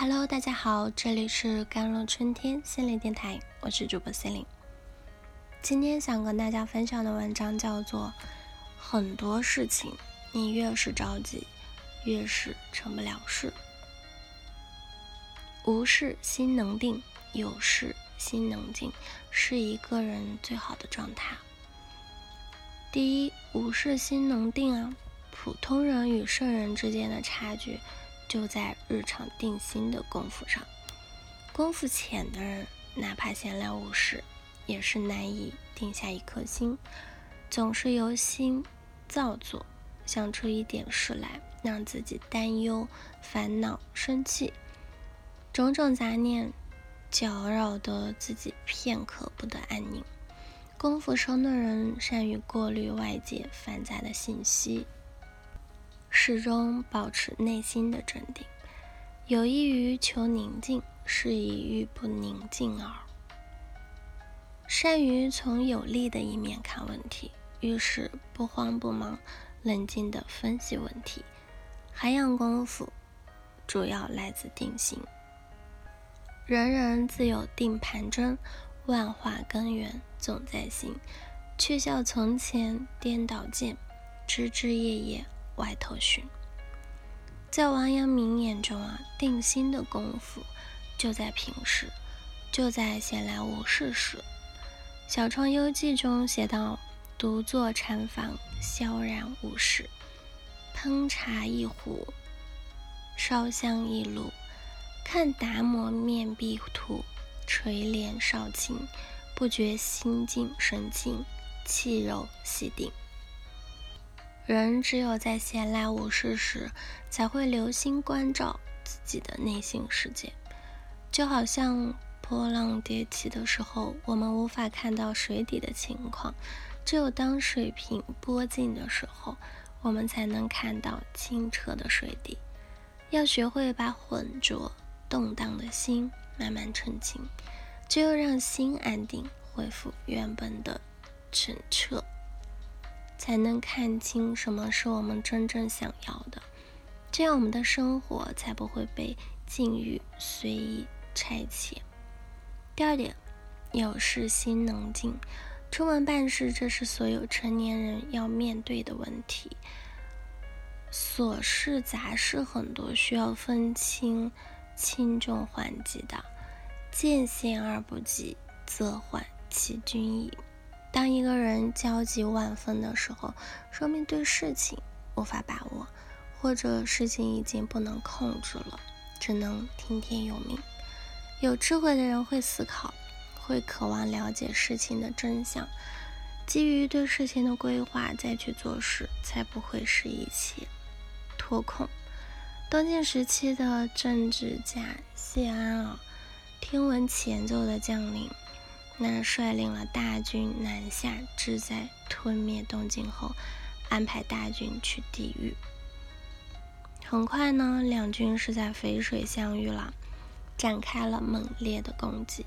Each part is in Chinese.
Hello，大家好，这里是甘露春天心灵电台，我是主播心灵。今天想跟大家分享的文章叫做《很多事情你越是着急，越是成不了事》。无事心能定，有事心能静，是一个人最好的状态。第一，无事心能定啊，普通人与圣人之间的差距。就在日常定心的功夫上，功夫浅的人，哪怕闲来无事，也是难以定下一颗心，总是由心造作，想出一点事来，让自己担忧、烦恼、生气，种种杂念搅扰得自己片刻不得安宁。功夫深的人，善于过滤外界繁杂的信息。始终保持内心的镇定，有益于求宁静，是以欲不宁静耳。善于从有利的一面看问题，遇事不慌不忙，冷静地分析问题。涵养功夫主要来自定心。人人自有定盘针，万化根源总在心。去笑从前颠倒见，枝枝叶叶。外头寻，在王阳明眼中啊，定心的功夫就在平时，就在闲来无事时。《小窗幽记》中写道：“独坐禅房，萧然无事，烹茶一壶，烧香一炉，看达摩面壁图，垂帘少卿，不觉心静神静，气柔气定。”人只有在闲来无事时，才会留心关照自己的内心世界。就好像波浪迭起的时候，我们无法看到水底的情况，只有当水平波静的时候，我们才能看到清澈的水底。要学会把浑浊动荡的心慢慢澄清，只有让心安定，恢复原本的澄澈。才能看清什么是我们真正想要的，这样我们的生活才不会被境遇随意拆遣。第二点，有事心能静。出门办事，这是所有成年人要面对的问题。琐事杂事很多，需要分清轻重缓急的，见贤而不急，则缓其君矣。当一个人焦急万分的时候，说明对事情无法把握，或者事情已经不能控制了，只能听天由命。有智慧的人会思考，会渴望了解事情的真相，基于对事情的规划再去做事，才不会使一切脱控。东晋时期的政治家谢安啊，听闻前奏的将领。那率领了大军南下，志在吞灭东晋后，安排大军去抵御。很快呢，两军是在淝水相遇了，展开了猛烈的攻击。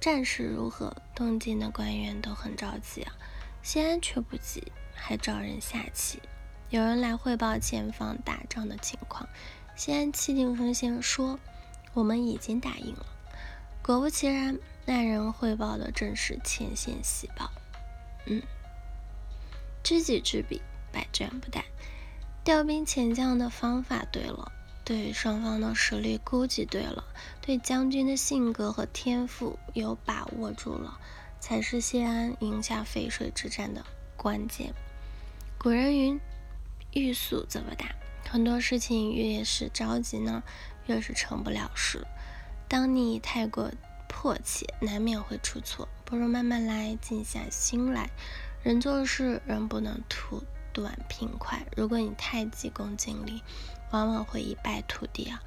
战事如何，东晋的官员都很着急啊。谢安却不急，还找人下棋。有人来汇报前方打仗的情况，谢安气定神闲说：“我们已经打赢了。”果不其然。那人汇报的正是前线喜报。嗯，知己知彼，百战不殆。调兵遣将的方法对了，对双方的实力估计对了，对将军的性格和天赋有把握住了，才是谢安赢下淝水之战的关键。古人云：“欲速则不达。”很多事情越是着急呢，越是成不了事。当你太过。迫切难免会出错，不如慢慢来，静下心来。人做事，人不能图短平快。如果你太急功近利，往往会一败涂地啊！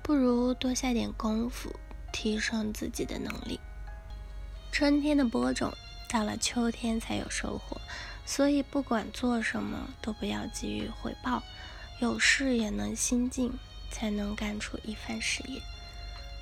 不如多下点功夫，提升自己的能力。春天的播种，到了秋天才有收获。所以，不管做什么，都不要急于回报，有事也能心静，才能干出一番事业。